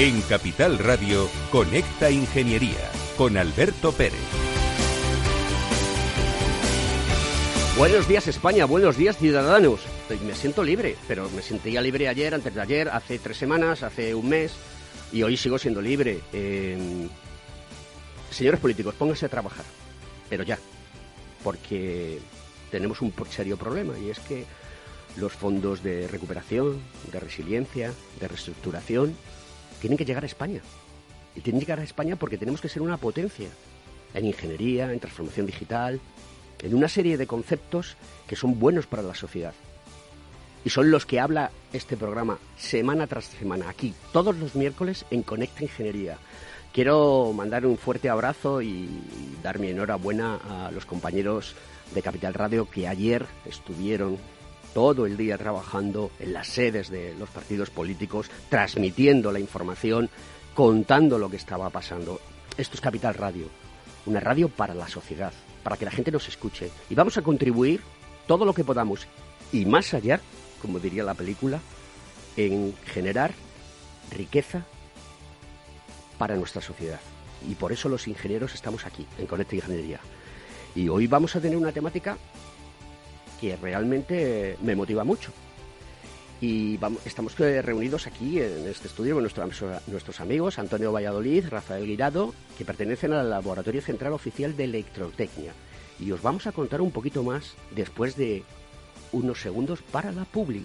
En Capital Radio, Conecta Ingeniería con Alberto Pérez. Buenos días España, buenos días ciudadanos. Me siento libre, pero me sentía libre ayer, antes de ayer, hace tres semanas, hace un mes y hoy sigo siendo libre. señores políticos, pónganse a trabajar, pero ya, porque tenemos un serio problema y es que los fondos de recuperación, de resiliencia, de reestructuración, tienen que llegar a España. Y tienen que llegar a España porque tenemos que ser una potencia en ingeniería, en transformación digital, en una serie de conceptos que son buenos para la sociedad. Y son los que habla este programa semana tras semana, aquí, todos los miércoles en Conecta Ingeniería. Quiero mandar un fuerte abrazo y dar mi enhorabuena a los compañeros de Capital Radio que ayer estuvieron todo el día trabajando en las sedes de los partidos políticos, transmitiendo la información, contando lo que estaba pasando. Esto es Capital Radio, una radio para la sociedad, para que la gente nos escuche. Y vamos a contribuir todo lo que podamos y más allá, como diría la película, en generar riqueza para nuestra sociedad. Y por eso los ingenieros estamos aquí, en Conecta Ingeniería. Y hoy vamos a tener una temática que realmente me motiva mucho. Y vamos, estamos reunidos aquí en este estudio con nuestros amigos Antonio Valladolid, Rafael Guirado, que pertenecen al Laboratorio Central Oficial de Electrotecnia. Y os vamos a contar un poquito más después de unos segundos para la publi.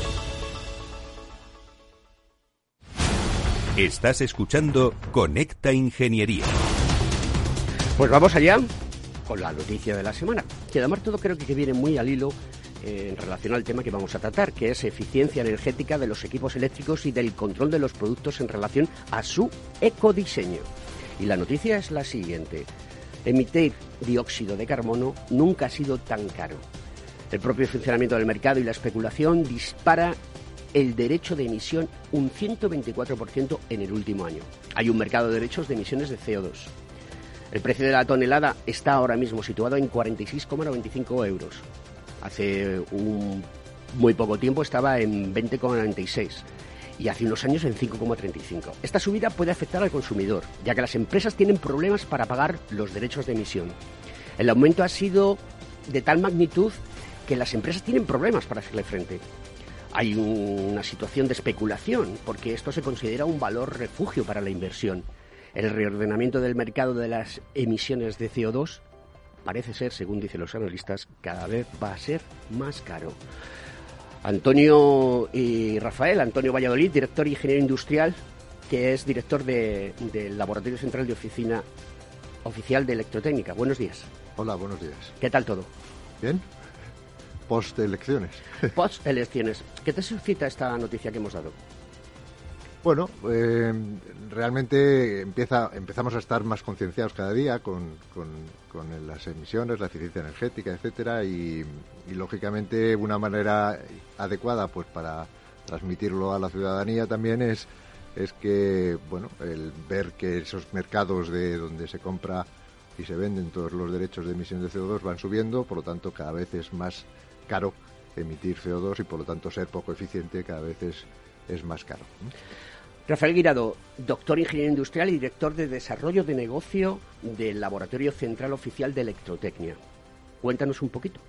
Estás escuchando Conecta Ingeniería. Pues vamos allá con la noticia de la semana, que además todo creo que viene muy al hilo eh, en relación al tema que vamos a tratar, que es eficiencia energética de los equipos eléctricos y del control de los productos en relación a su ecodiseño. Y la noticia es la siguiente. Emitir dióxido de carbono nunca ha sido tan caro. El propio funcionamiento del mercado y la especulación dispara el derecho de emisión un 124% en el último año. Hay un mercado de derechos de emisiones de CO2. El precio de la tonelada está ahora mismo situado en 46,95 euros. Hace un muy poco tiempo estaba en 20,96 y hace unos años en 5,35. Esta subida puede afectar al consumidor, ya que las empresas tienen problemas para pagar los derechos de emisión. El aumento ha sido de tal magnitud que las empresas tienen problemas para hacerle frente hay una situación de especulación, porque esto se considera un valor refugio para la inversión. El reordenamiento del mercado de las emisiones de CO2 parece ser, según dicen los analistas, cada vez va a ser más caro. Antonio y Rafael, Antonio Valladolid, director de ingeniero industrial, que es director del Laboratorio Central de Oficina Oficial de Electrotécnica. Buenos días. Hola, buenos días. ¿Qué tal todo? Bien post-elecciones. Post-elecciones. ¿Qué te suscita esta noticia que hemos dado? Bueno, eh, realmente empieza, empezamos a estar más concienciados cada día con, las emisiones, la eficiencia energética, etcétera, y, lógicamente una manera adecuada, pues para transmitirlo a la ciudadanía también es es que, bueno, el ver que esos mercados de donde se compra y se venden todos los derechos de emisión de CO2 van subiendo, por lo tanto cada vez es más caro emitir CO2 y por lo tanto ser poco eficiente cada vez es, es más caro. Rafael Guirado, doctor ingeniero industrial y director de desarrollo de negocio del Laboratorio Central Oficial de Electrotecnia. Cuéntanos un poquito,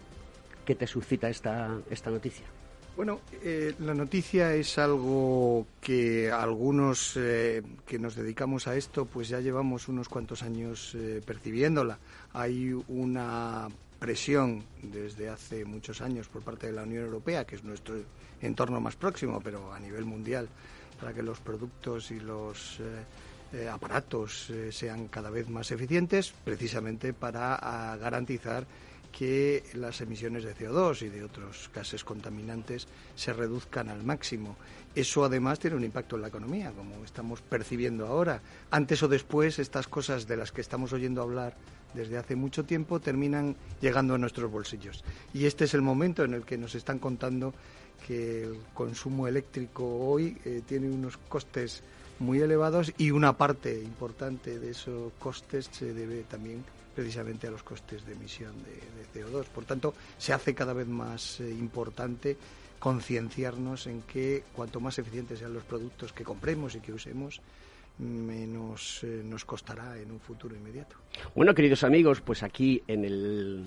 ¿qué te suscita esta, esta noticia? Bueno, eh, la noticia es algo que algunos eh, que nos dedicamos a esto, pues ya llevamos unos cuantos años eh, percibiéndola. Hay una presión desde hace muchos años por parte de la Unión Europea, que es nuestro entorno más próximo, pero a nivel mundial, para que los productos y los aparatos sean cada vez más eficientes, precisamente para garantizar que las emisiones de CO2 y de otros gases contaminantes se reduzcan al máximo. Eso además tiene un impacto en la economía, como estamos percibiendo ahora. Antes o después, estas cosas de las que estamos oyendo hablar desde hace mucho tiempo terminan llegando a nuestros bolsillos. Y este es el momento en el que nos están contando que el consumo eléctrico hoy eh, tiene unos costes muy elevados y una parte importante de esos costes se debe también precisamente a los costes de emisión de, CO2. Por tanto, se hace cada vez más eh, importante concienciarnos en que cuanto más eficientes sean los productos que compremos y que usemos, menos eh, nos costará en un futuro inmediato. Bueno, queridos amigos, pues aquí en el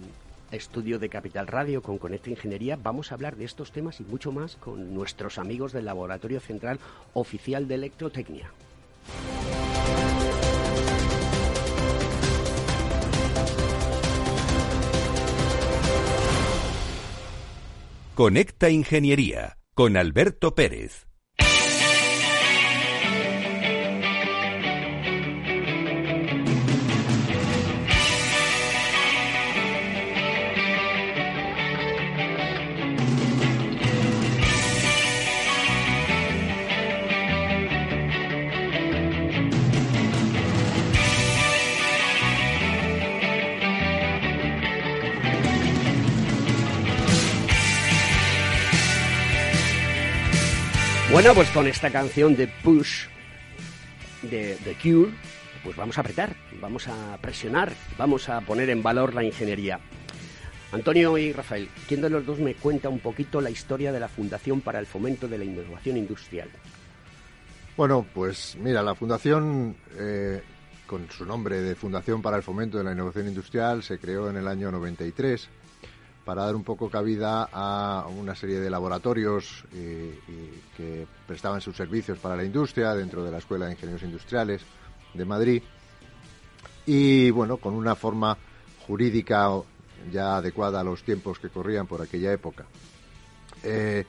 estudio de Capital Radio con Conecta Ingeniería vamos a hablar de estos temas y mucho más con nuestros amigos del Laboratorio Central Oficial de Electrotecnia. Conecta Ingeniería con Alberto Pérez. Bueno, pues con esta canción de Push de The Cure, pues vamos a apretar, vamos a presionar, vamos a poner en valor la ingeniería. Antonio y Rafael, ¿quién de los dos me cuenta un poquito la historia de la Fundación para el Fomento de la Innovación Industrial? Bueno, pues mira, la Fundación, eh, con su nombre de Fundación para el Fomento de la Innovación Industrial, se creó en el año 93 para dar un poco cabida a una serie de laboratorios eh, que prestaban sus servicios para la industria dentro de la Escuela de Ingenieros Industriales de Madrid y bueno, con una forma jurídica ya adecuada a los tiempos que corrían por aquella época. Eh,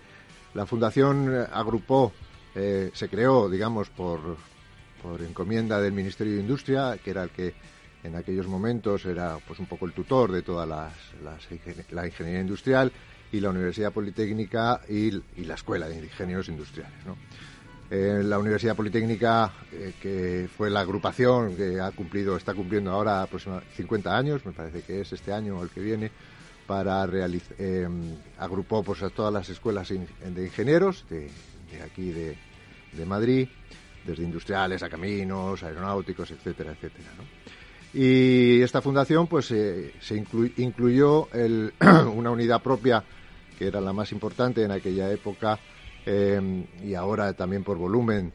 la fundación agrupó, eh, se creó, digamos, por, por encomienda del Ministerio de Industria, que era el que en aquellos momentos era pues un poco el tutor de toda la ingeniería industrial y la Universidad Politécnica y, la Escuela de Ingenieros Industriales. Eh, la Universidad Politécnica, eh, que fue la agrupación que ha cumplido, está cumpliendo ahora aproximadamente 50 años, me parece que es este año o el que viene, para realizar, eh, agrupó pues, a todas las escuelas de ingenieros de, aquí de, de, Madrid, desde industriales a caminos, aeronáuticos, etcétera, etcétera. ¿no? Y esta fundación pues se incluyó una unidad propia que era la más importante en aquella época eh, y ahora también por volumen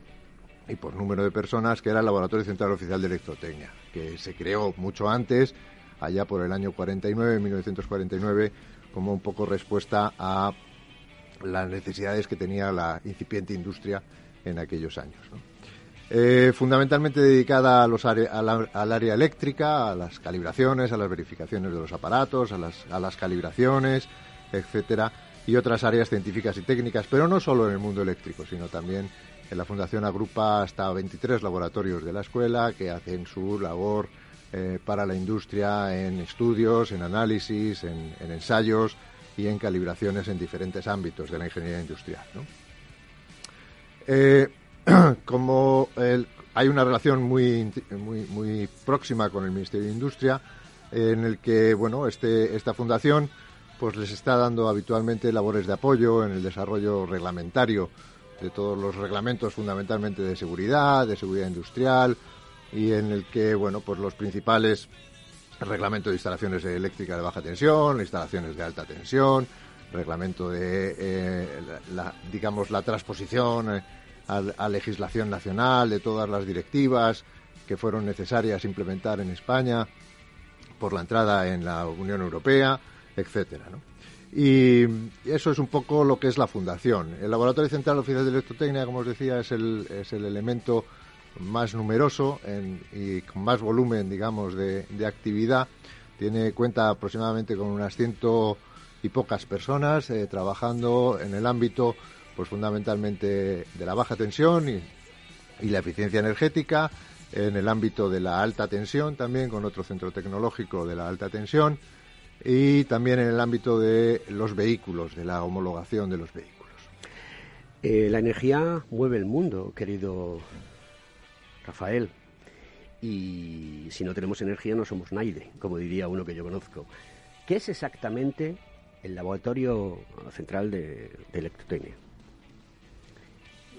y por número de personas, que era el Laboratorio Central Oficial de Electrotecnia, que se creó mucho antes, allá por el año 49, 1949, como un poco respuesta a las necesidades que tenía la incipiente industria en aquellos años. Eh, fundamentalmente dedicada a los al área eléctrica, a las calibraciones, a las verificaciones de los aparatos, a las, a las calibraciones, etcétera, y otras áreas científicas y técnicas, pero no solo en el mundo eléctrico, sino también en la Fundación agrupa hasta 23 laboratorios de la escuela que hacen su labor eh, para la industria en estudios, en análisis, en, ensayos y en calibraciones en diferentes ámbitos de la ingeniería industrial. Eh, como hay una relación muy, muy, muy próxima con el Ministerio de Industria, en el que bueno, este, esta fundación pues les está dando habitualmente labores de apoyo en el desarrollo reglamentario de todos los reglamentos fundamentalmente de seguridad, de seguridad industrial y en el que, bueno, pues los principales reglamento de instalaciones eléctricas de baja tensión, instalaciones de alta tensión, reglamento de, eh, la, digamos, la transposición eh, a, legislación nacional de todas las directivas que fueron necesarias implementar en España por la entrada en la Unión Europea, etcétera, Y eso es un poco lo que es la fundación. El Laboratorio Central Oficial de Electrotecnia, como os decía, es el, es el elemento más numeroso y con más volumen, digamos, de, actividad. Tiene cuenta aproximadamente con unas ciento y pocas personas eh, trabajando en el ámbito, pues fundamentalmente de la baja tensión y, la eficiencia energética, en el ámbito de la alta tensión también con otro centro tecnológico de la alta tensión y también en el ámbito de los vehículos, de la homologación de los vehículos. Eh, la energía mueve el mundo, querido Rafael. Y si no tenemos energía no somos nadie, como diría uno que yo conozco. ¿Qué es exactamente el Laboratorio Central de, Electrotecnia?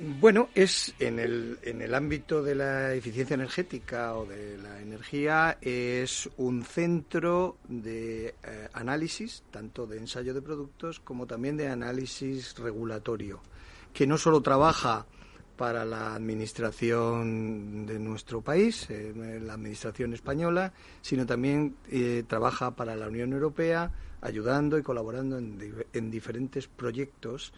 Bueno, es en el, en el ámbito de la eficiencia energética o de la energía, es un centro de eh, análisis, tanto de ensayo de productos como también de análisis regulatorio, que no solo trabaja para la administración de nuestro país, eh, la administración española, sino también eh, trabaja para la Unión Europea, ayudando y colaborando en, diferentes proyectos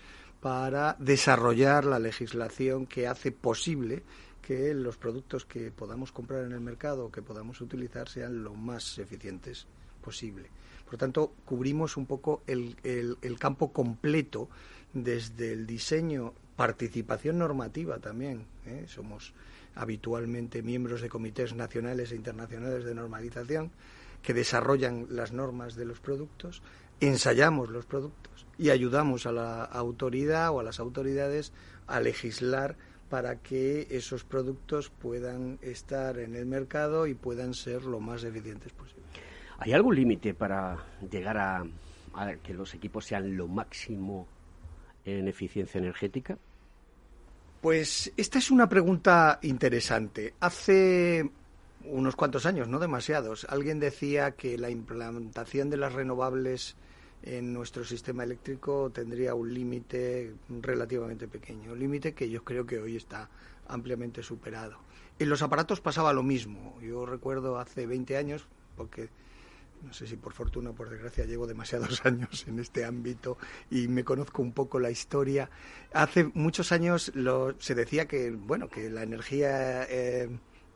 para desarrollar la legislación que hace posible que los productos que podamos comprar en el mercado o que podamos utilizar sean lo más eficientes posible. Por tanto, cubrimos un poco el, el campo completo desde el diseño participación normativa también. ¿eh? Somos habitualmente miembros de comités nacionales e internacionales de normalización que desarrollan las normas de los productos, ensayamos los productos y ayudamos a la autoridad o a las autoridades a legislar para que esos productos puedan estar en el mercado y puedan ser lo más eficientes posible. ¿Hay algún límite para llegar a que los equipos sean lo máximo en eficiencia energética? Pues esta es una pregunta interesante. Hace unos cuantos años, no demasiados, alguien decía que la implantación de las renovables en nuestro sistema eléctrico tendría un límite relativamente pequeño, un límite que yo creo que hoy está ampliamente superado. En los aparatos pasaba lo mismo. Yo recuerdo hace 20 años, porque no sé si por fortuna o por desgracia llevo demasiados años en este ámbito y me conozco un poco la historia. Hace muchos años se decía que bueno que la energía eh,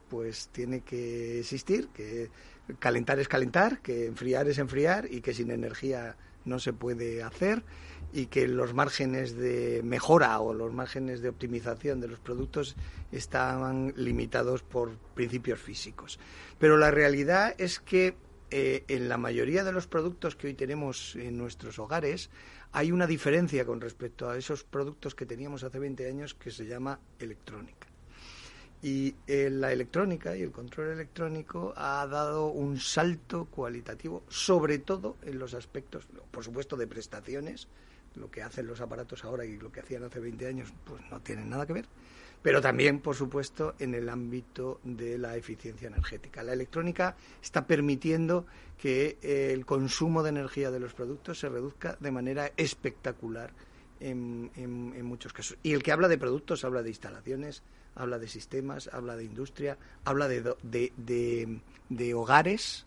pues tiene que existir, que calentar es calentar, que enfriar es enfriar y que sin energía no se puede hacer y que los márgenes de mejora o los márgenes de optimización de los productos estaban limitados por principios físicos. Pero la realidad es que eh, en la mayoría de los productos que hoy tenemos en nuestros hogares hay una diferencia con respecto a esos productos que teníamos hace 20 años que se llama electrónica. Y eh, la electrónica y el control electrónico ha dado un salto cualitativo, sobre todo en los aspectos, por supuesto, de prestaciones. Lo que hacen los aparatos ahora y lo que hacían hace 20 años, pues no tienen nada que ver pero también, por supuesto, en el ámbito de la eficiencia energética. La electrónica está permitiendo que eh, el consumo de energía de los productos se reduzca de manera espectacular en, muchos casos. Y el que habla de productos habla de instalaciones, habla de sistemas, habla de industria, habla de, de, hogares.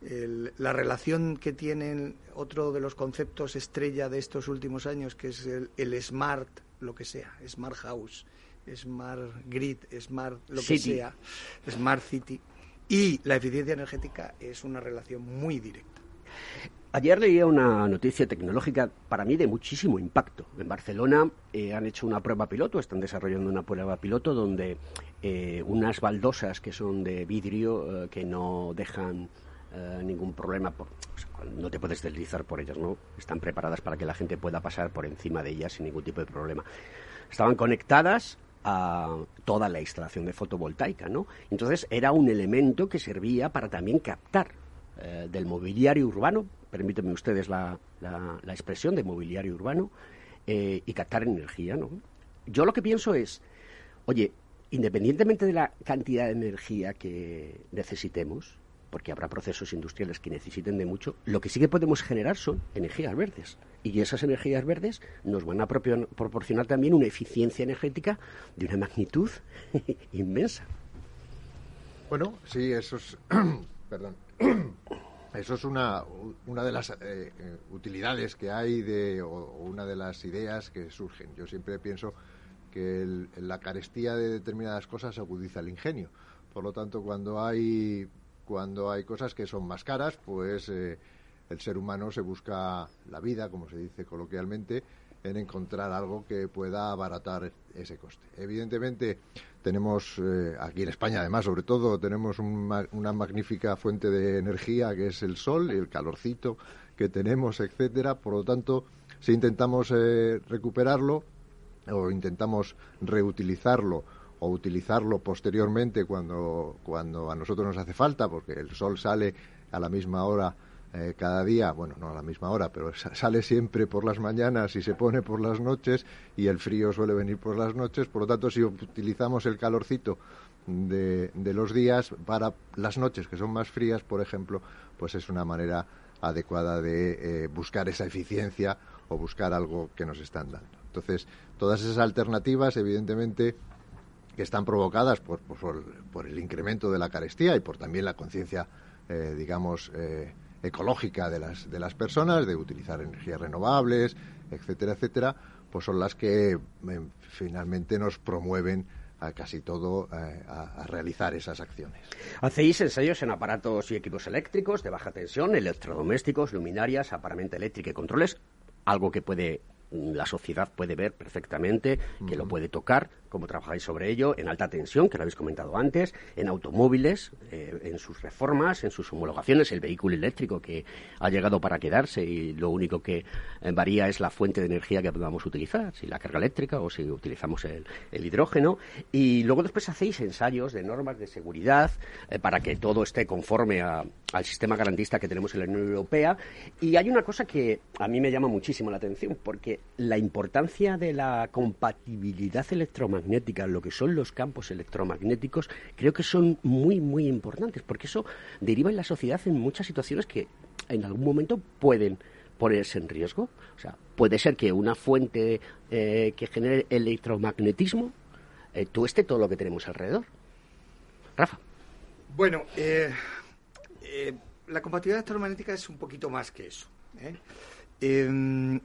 la relación que tienen otro de los conceptos estrella de estos últimos años, que es el smart lo que sea, Smart House, Smart Grid, Smart lo que sea, Smart City. Y la eficiencia energética es una relación muy directa. Ayer leía una noticia tecnológica para mí de muchísimo impacto. En Barcelona eh, han hecho una prueba piloto, están desarrollando una prueba piloto donde eh, unas baldosas que son de vidrio eh, que no dejan ningún problema, por, no te puedes deslizar por ellas, ¿no? Están preparadas para que la gente pueda pasar por encima de ellas sin ningún tipo de problema. Estaban conectadas a toda la instalación de fotovoltaica, ¿no? Entonces era un elemento que servía para también captar eh, del mobiliario urbano, permítanme ustedes la, la, expresión de mobiliario urbano, eh, y captar energía, ¿no? Yo lo que pienso es, oye, independientemente de la cantidad de energía que necesitemos, porque habrá procesos industriales que necesiten de mucho, lo que sí que podemos generar son energías verdes. Y esas energías verdes nos van a proporcionar también una eficiencia energética de una magnitud inmensa. Bueno, sí, eso es. perdón. Eso es una, una de las eh, eh, utilidades que hay de, o, una de las ideas que surgen. Yo siempre pienso que la carestía de determinadas cosas agudiza el ingenio. Por lo tanto, cuando hay, cuando hay cosas que son más caras, pues eh, el ser humano se busca la vida, como se dice coloquialmente, en encontrar algo que pueda abaratar ese coste. Evidentemente, tenemos eh, aquí en España, además, sobre todo, tenemos una magnífica fuente de energía que es el sol y el calorcito que tenemos, etcétera. Por lo tanto, si intentamos eh, recuperarlo o intentamos reutilizarlo o utilizarlo posteriormente cuando, cuando a nosotros nos hace falta, porque el sol sale a la misma hora eh, cada día, bueno, no a la misma hora, pero sale siempre por las mañanas y se pone por las noches y el frío suele venir por las noches, por lo tanto, si utilizamos el calorcito de, de los días para las noches que son más frías, por ejemplo, pues es una manera adecuada de eh, buscar esa eficiencia o buscar algo que nos están dando. Entonces, todas esas alternativas, evidentemente, que están provocadas por, por, el incremento de la carestía y por también la conciencia, eh, digamos, ecológica de las, de las personas, de utilizar energías renovables, etcétera, etcétera, pues son las que eh, finalmente nos promueven a casi todo eh, a, a, realizar esas acciones. Hacéis ensayos en aparatos y equipos eléctricos de baja tensión, electrodomésticos, luminarias, aparamento eléctrica y controles, algo que puede la sociedad puede ver perfectamente, que lo puede tocar, como trabajáis sobre ello, en alta tensión, que lo habéis comentado antes, en automóviles, eh, en sus reformas, en sus homologaciones, el vehículo eléctrico que ha llegado para quedarse y lo único que eh, varía es la fuente de energía que podamos utilizar, si la carga eléctrica o si utilizamos el, hidrógeno. Y luego después hacéis ensayos de normas de seguridad eh, para que todo esté conforme al sistema garantista que tenemos en la Unión Europea. Y hay una cosa que a mí me llama muchísimo la atención, porque la importancia de la compatibilidad electromagnética lo que son los campos electromagnéticos, creo que son muy, muy importantes, porque eso deriva en la sociedad en muchas situaciones que en algún momento pueden ponerse en riesgo. O sea, puede ser que una fuente eh, que genere electromagnetismo eh, tueste todo lo que tenemos alrededor. Rafa. Bueno, eh, la compatibilidad electromagnética es un poquito más que eso. Em,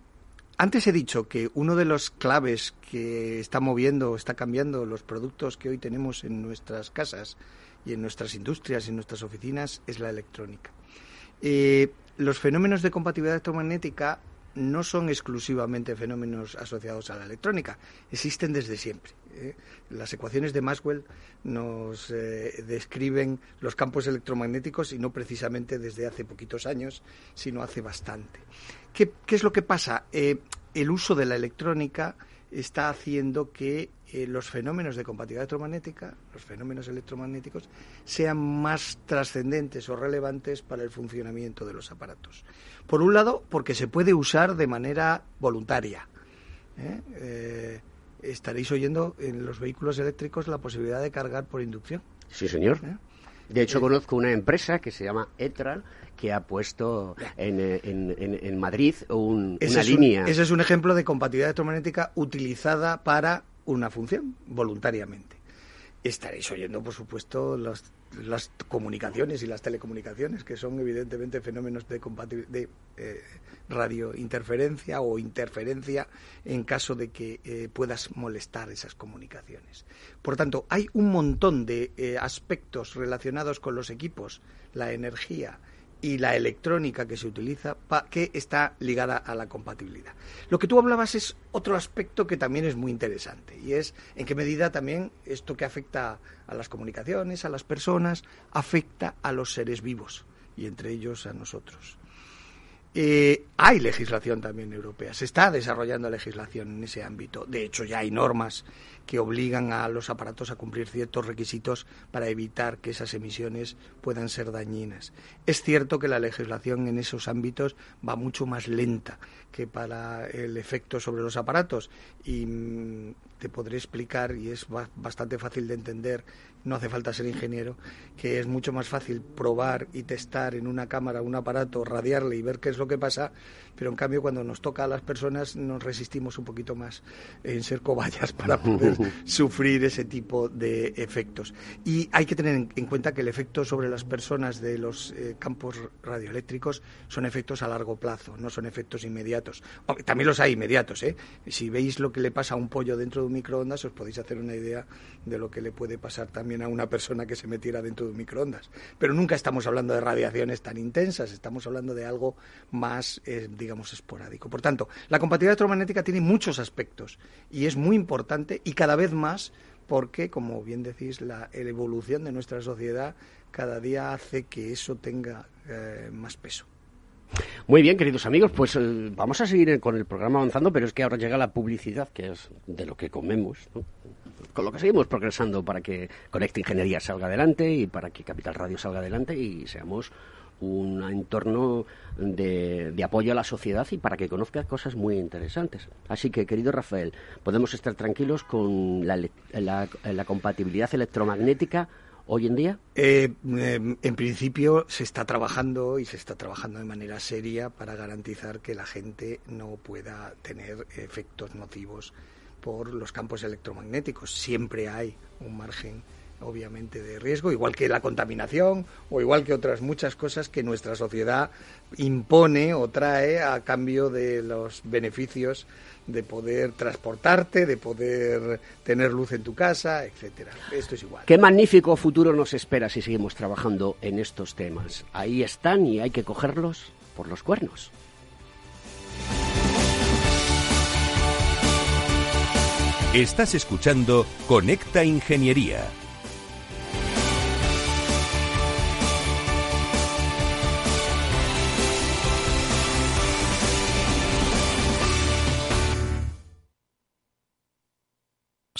antes he dicho que uno de los claves que está moviendo, está cambiando los productos que hoy tenemos en nuestras casas y en nuestras industrias y en nuestras oficinas es la electrónica. Eh, los fenómenos de compatibilidad electromagnética no son exclusivamente fenómenos asociados a la electrónica, existen desde siempre. ¿eh? Las ecuaciones de Maxwell nos eh, describen los campos electromagnéticos y no precisamente desde hace poquitos años, sino hace bastante. ¿Qué, es lo que pasa? Eh, el uso de la electrónica está haciendo que los fenómenos de compatibilidad electromagnética, los fenómenos electromagnéticos, sean más trascendentes o relevantes para el funcionamiento de los aparatos. Por un lado, porque se puede usar de manera voluntaria estaréis oyendo en los vehículos eléctricos la posibilidad de cargar por inducción. Sí, señor. ¿Eh? De hecho, eh, conozco una empresa que se llama Etra que ha puesto en, en, Madrid una línea. ese es un ejemplo de compatibilidad electromagnética utilizada para una función, voluntariamente. Estaréis oyendo, por supuesto, las, las comunicaciones y las telecomunicaciones, que son evidentemente fenómenos de, de eh, radiointerferencia o interferencia en caso de que eh, puedas molestar esas comunicaciones. Por tanto, hay un montón de eh, aspectos relacionados con los equipos, la energía, y la electrónica que se utiliza que está ligada a la compatibilidad. Lo que tú hablabas es otro aspecto que también es muy interesante y es en qué medida también esto que afecta a las comunicaciones, a las personas, afecta a los seres vivos y entre ellos a nosotros. Eh, hay legislación también europea, se está desarrollando legislación en ese ámbito. De hecho, ya hay normas que obligan a los aparatos a cumplir ciertos requisitos para evitar que esas emisiones puedan ser dañinas. Es cierto que la legislación en esos ámbitos va mucho más lenta que para el efecto sobre los aparatos y mm, te podré explicar, y es bastante fácil de entender, no hace falta ser ingeniero, que es mucho más fácil probar y testar en una cámara un aparato, radiarle y ver qué es lo que pasa, pero en cambio cuando nos toca a las personas nos resistimos un poquito más en ser cobayas para poder sufrir ese tipo de efectos. Y hay que tener en cuenta que el efecto sobre las personas de los eh, campos radioeléctricos son efectos a largo plazo, no son efectos inmediatos. También los hay inmediatos, ¿eh? Si veis lo que le pasa a un pollo dentro de microondas, os podéis hacer una idea de lo que le puede pasar también a una persona que se metiera dentro de un microondas. Pero nunca estamos hablando de radiaciones tan intensas, estamos hablando de algo más, eh, digamos, esporádico. Por tanto, la compatibilidad electromagnética tiene muchos aspectos y es muy importante y cada vez más porque, como bien decís, la, evolución de nuestra sociedad cada día hace que eso tenga eh, más peso. Muy bien, queridos amigos, pues eh, vamos a seguir con el programa avanzando, pero es que ahora llega la publicidad, que es de lo que comemos, con lo que seguimos progresando para que Conecta Ingeniería salga adelante y para que Capital Radio salga adelante y seamos un entorno de, apoyo a la sociedad y para que conozca cosas muy interesantes. Así que, querido Rafael, podemos estar tranquilos con la compatibilidad electromagnética hoy en día? Eh, em, en principio se está trabajando y se está trabajando de manera seria para garantizar que la gente no pueda tener efectos nocivos por los campos electromagnéticos. Siempre hay un margen obviamente de riesgo, igual que la contaminación o igual que otras muchas cosas que nuestra sociedad impone o trae a cambio de los beneficios de poder transportarte, de poder tener luz en tu casa, etcétera. Esto es igual. Qué magnífico futuro nos espera si seguimos trabajando en estos temas. Ahí están y hay que cogerlos por los cuernos. Estás escuchando Conecta Ingeniería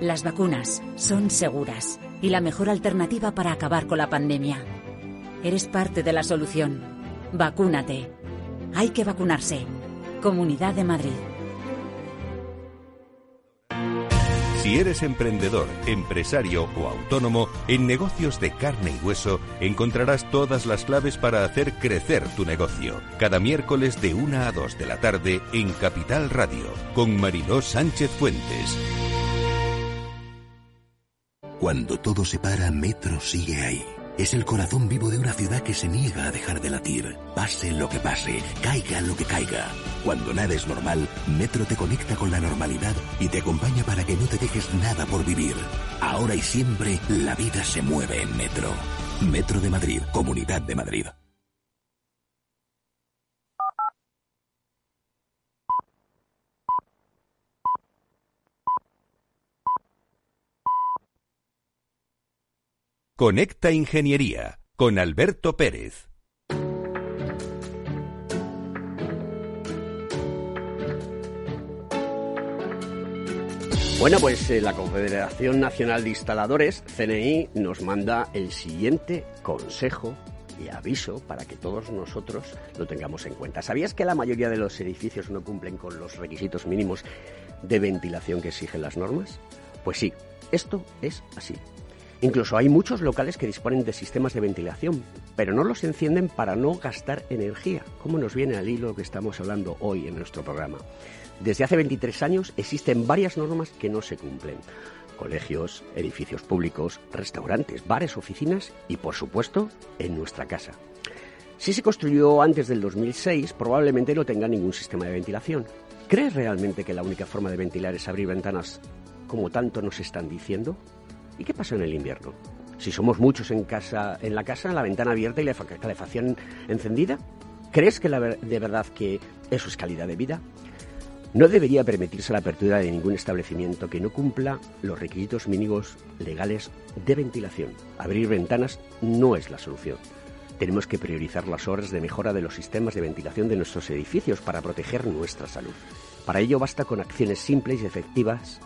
las vacunas son seguras y la mejor alternativa para acabar con la pandemia. Eres parte de la solución. Vacúnate. Hay que vacunarse. Comunidad de Madrid. Si eres emprendedor, empresario o autónomo, en negocios de carne y hueso encontrarás todas las claves para hacer crecer tu negocio. Cada miércoles de 1 a 2 de la tarde en Capital Radio, con Mariló Sánchez Fuentes. Cuando todo se para, Metro sigue ahí. Es el corazón vivo de una ciudad que se niega a dejar de latir. Pase lo que pase, caiga lo que caiga. Cuando nada es normal, Metro te conecta con la normalidad y te acompaña para que no te dejes nada por vivir. Ahora y siempre, la vida se mueve en Metro. Metro de Madrid, Comunidad de Madrid. Conecta Ingeniería con Alberto Pérez. Bueno, pues eh, la Confederación Nacional de Instaladores, CNI, nos manda el siguiente consejo y aviso para que todos nosotros lo tengamos en cuenta. ¿Sabías que la mayoría de los edificios no cumplen con los requisitos mínimos de ventilación que exigen las normas? Pues sí, esto es así. Incluso hay muchos locales que disponen de sistemas de ventilación, pero no los encienden para no gastar energía, como nos viene al hilo que estamos hablando hoy en nuestro programa. Desde hace 23 años existen varias normas que no se cumplen. Colegios, edificios públicos, restaurantes, bares, oficinas y, por supuesto, en nuestra casa. Si se construyó antes del 2006, probablemente no tenga ningún sistema de ventilación. ¿Crees realmente que la única forma de ventilar es abrir ventanas como tanto nos están diciendo? ¿Y qué pasa en el invierno? Si somos muchos en casa, en la casa, la ventana abierta y la calefacción encendida, ¿crees que de verdad que eso es calidad de vida? No debería permitirse la apertura de ningún establecimiento que no cumpla los requisitos mínimos legales de ventilación. Abrir ventanas no es la solución. Tenemos que priorizar las obras de mejora de los sistemas de ventilación de nuestros edificios para proteger nuestra salud. Para ello basta con acciones simples y efectivas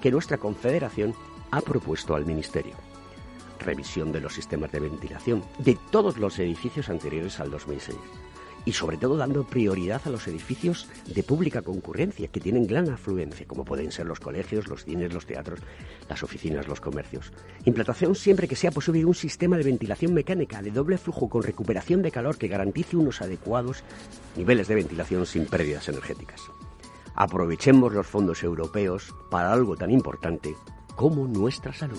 que nuestra Confederación ha propuesto al Ministerio. Revisión de los sistemas de ventilación de todos los edificios anteriores al 2006 y sobre todo dando prioridad a los edificios de pública concurrencia que tienen gran afluencia, como pueden ser los colegios, los cines, los teatros, las oficinas, los comercios. Implantación siempre que sea posible un sistema de ventilación mecánica de doble flujo con recuperación de calor que garantice unos adecuados niveles de ventilación sin pérdidas energéticas. Aprovechemos los fondos europeos para algo tan importante como nuestra salud.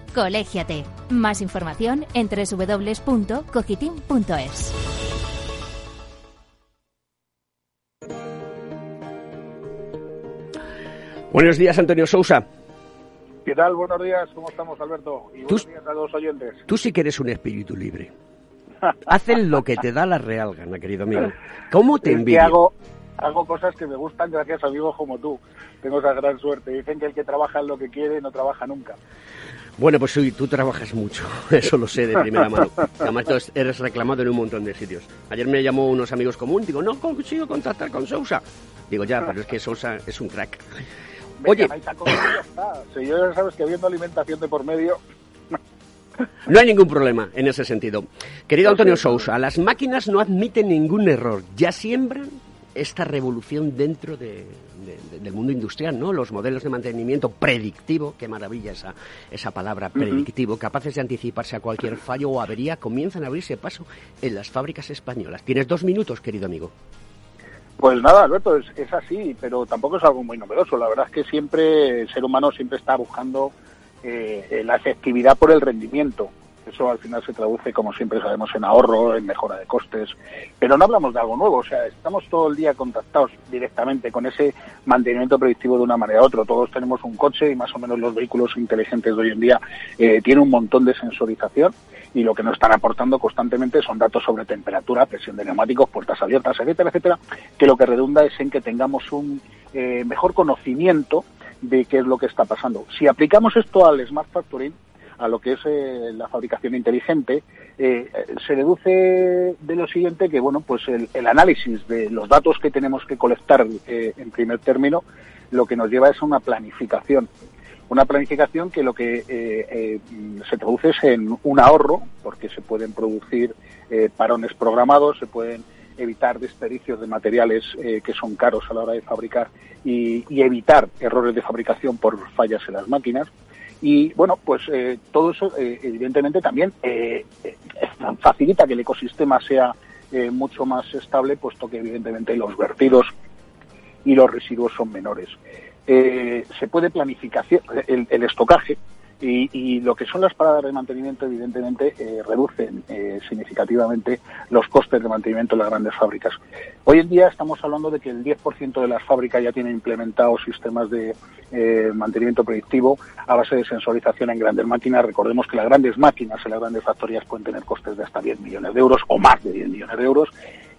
Colégiate. Más información en www.cogitim.es. Buenos días, Antonio Sousa. ¿Qué tal? Buenos días, ¿cómo estamos, Alberto? Y buenos días a los oyentes. Tú sí que eres un espíritu libre. Hacen lo que te da la real gana, querido amigo. ¿Cómo te envío? hago, hago cosas que me gustan gracias a amigos como tú. Tengo esa gran suerte. Dicen que el que trabaja en lo que quiere no trabaja nunca. Bueno, pues sí, tú trabajas mucho, eso lo sé de primera mano. Además, eres reclamado en un montón de sitios. Ayer me llamó unos amigos comunes, digo, no consigo contactar con Sousa. Digo, ya, pero es que Sousa es un crack. Oye, si yo ya sabes que viendo alimentación de por medio. No hay ningún problema en ese sentido. Querido Antonio Sousa, las máquinas no admiten ningún error. Ya siembran esta revolución dentro del mundo industrial, ¿no? Los modelos de mantenimiento predictivo, qué maravilla esa, esa palabra predictivo, capaces de anticiparse a cualquier fallo o avería, comienzan a abrirse paso en las fábricas españolas. Tienes dos minutos, querido amigo. Pues nada, Alberto, es, es, así, pero tampoco es algo muy novedoso. La verdad es que siempre el ser humano siempre está buscando eh, la efectividad por el rendimiento. Eso al final se traduce, como siempre sabemos, en ahorro, en mejora de costes. Pero no hablamos de algo nuevo, o sea, estamos todo el día contactados directamente con ese mantenimiento predictivo de una manera u otra. Todos tenemos un coche y más o menos los vehículos inteligentes de hoy en día eh, tienen un montón de sensorización y lo que nos están aportando constantemente son datos sobre temperatura, presión de neumáticos, puertas abiertas, etcétera, etcétera, que lo que redunda es en que tengamos un, eh, mejor conocimiento de qué es lo que está pasando. Si aplicamos esto al Smart Factory, a lo que es eh, la fabricación inteligente, eh, se deduce de lo siguiente que, bueno, pues el, análisis de los datos que tenemos que colectar en primer término, lo que nos lleva es a una planificación. Una planificación que lo que se traduce es en un ahorro, porque se pueden producir parones programados, se pueden evitar desperdicios de materiales eh, que son caros a la hora de fabricar y, evitar errores de fabricación por fallas en las máquinas. Y bueno, pues eh, todo eso eh, evidentemente también facilita que el ecosistema sea mucho más estable, puesto que evidentemente los vertidos y los residuos son menores. se puede planificar el estocaje, y, lo que son las paradas de mantenimiento, evidentemente, eh, reducen eh, significativamente los costes de mantenimiento de las grandes fábricas. Hoy en día estamos hablando de que el 10% de las fábricas ya tienen implementados sistemas de eh, mantenimiento predictivo a base de sensorización en grandes máquinas. Recordemos que las grandes máquinas en las grandes factorías pueden tener costes de hasta 10 millones de euros o más de 10 millones de euros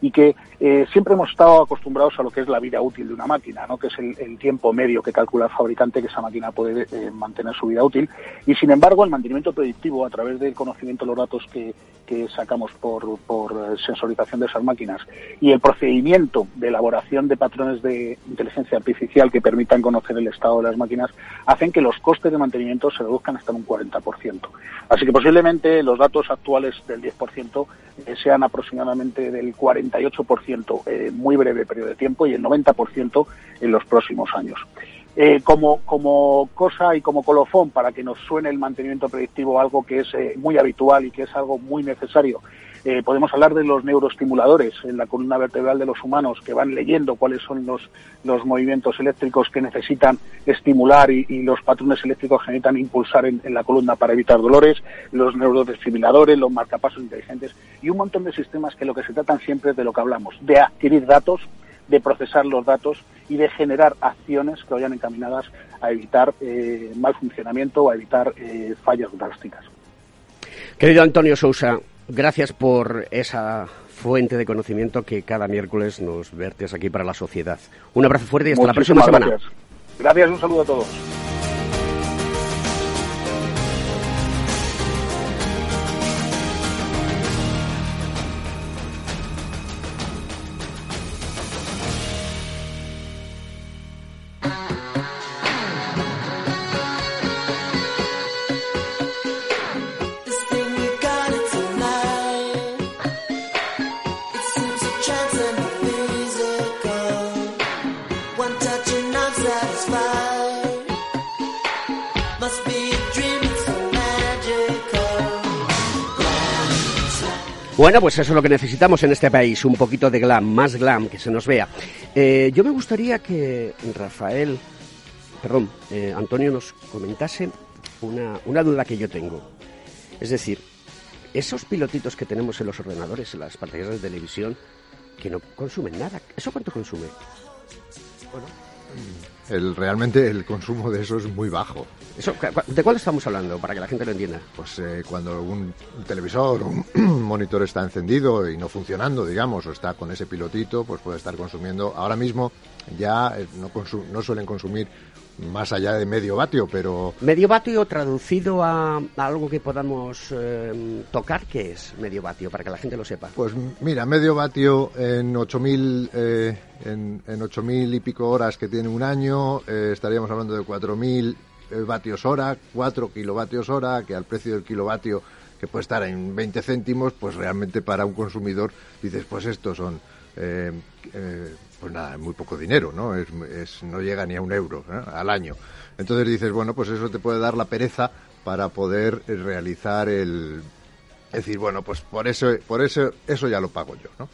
y que eh, siempre hemos estado acostumbrados a lo que es la vida útil de una máquina, ¿no? que es el, tiempo medio que calcula el fabricante que esa máquina puede eh, mantener su vida útil. Y sin embargo, el mantenimiento predictivo a través del conocimiento de los datos que, que sacamos por, por eh, sensorización de esas máquinas y el procedimiento de elaboración de patrones de inteligencia artificial que permitan conocer el estado de las máquinas hacen que los costes de mantenimiento se reduzcan hasta un 40%. Así que posiblemente los datos actuales del 10% sean aproximadamente del 40 88% en muy breve periodo de tiempo y el 90% en los próximos años. Eh, como, como cosa y como colofón para que nos suene el mantenimiento predictivo algo que es eh, muy habitual y que es algo muy necesario eh, podemos hablar de los neuroestimuladores en la columna vertebral de los humanos que van leyendo cuáles son los, los movimientos eléctricos que necesitan estimular y, los patrones eléctricos que necesitan impulsar en, la columna para evitar dolores, los neurodesfibriladores, los marcapasos inteligentes y un montón de sistemas que lo que se tratan siempre es de lo que hablamos, de adquirir datos, de procesar los datos y de generar acciones que vayan encaminadas a evitar eh, mal funcionamiento o a evitar eh, fallas drásticas. Querido Antonio Sousa, Gracias por esa fuente de conocimiento que cada miércoles nos vertes aquí para la sociedad. Un abrazo fuerte y hasta la próxima semana. Gracias, un saludo a todos. Bueno, pues eso es lo que necesitamos en este país, un poquito de glam, más glam, que se nos vea. Eh, yo me gustaría que Rafael, perdón, eh, Antonio nos comentase una, una duda que yo tengo. Es decir, esos pilotitos que tenemos en los ordenadores, en las pantallas de televisión, que no consumen nada, ¿eso cuánto consume? Bueno, el, realmente el consumo de eso es muy bajo. ¿De cuál estamos hablando, para que la gente lo entienda? Pues eh, cuando un televisor o un monitor está encendido y no funcionando, digamos, o está con ese pilotito, pues puede estar consumiendo. Ahora mismo ya eh, no, no suelen consumir más allá de medio vatio, pero... Medio vatio traducido a, algo que podamos eh, tocar, ¿qué es medio vatio? Para que la gente lo sepa. Pues mira, medio vatio en 8.000 eh, en, en 8.000 y pico horas que tiene un año, eh, estaríamos hablando de 4.000 eh, vatios hora, 4 kilovatios hora, que al precio del kilovatio que puede estar en 20 céntimos, pues realmente para un consumidor dices, pues estos son eh, eh, pues nada, muy poco dinero, ¿no? Es, no llega ni a un euro al año. Entonces dices, bueno, pues eso te puede dar la pereza para poder realizar el... decir, bueno, pues por eso, por eso, eso ya lo pago yo, ¿no?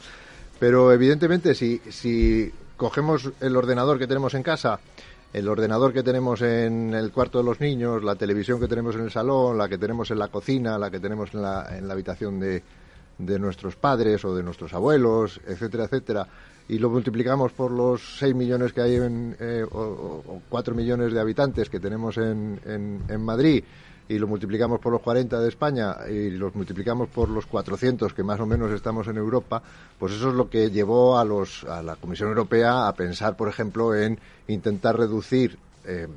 Pero evidentemente si, si cogemos el ordenador que tenemos en casa, el ordenador que tenemos en el cuarto de los niños, la televisión que tenemos en el salón, la que tenemos en la cocina, la que tenemos en la, en la habitación de, de nuestros padres o de nuestros abuelos, etcétera, etcétera, y lo multiplicamos por los 6 millones que hay en, eh, o, 4 millones de habitantes que tenemos en, en, Madrid, y lo multiplicamos por los 40 de España y los multiplicamos por los 400 que más o menos estamos en Europa, pues eso es lo que llevó a, los, a la Comisión Europea a pensar, por ejemplo, en intentar reducir eh,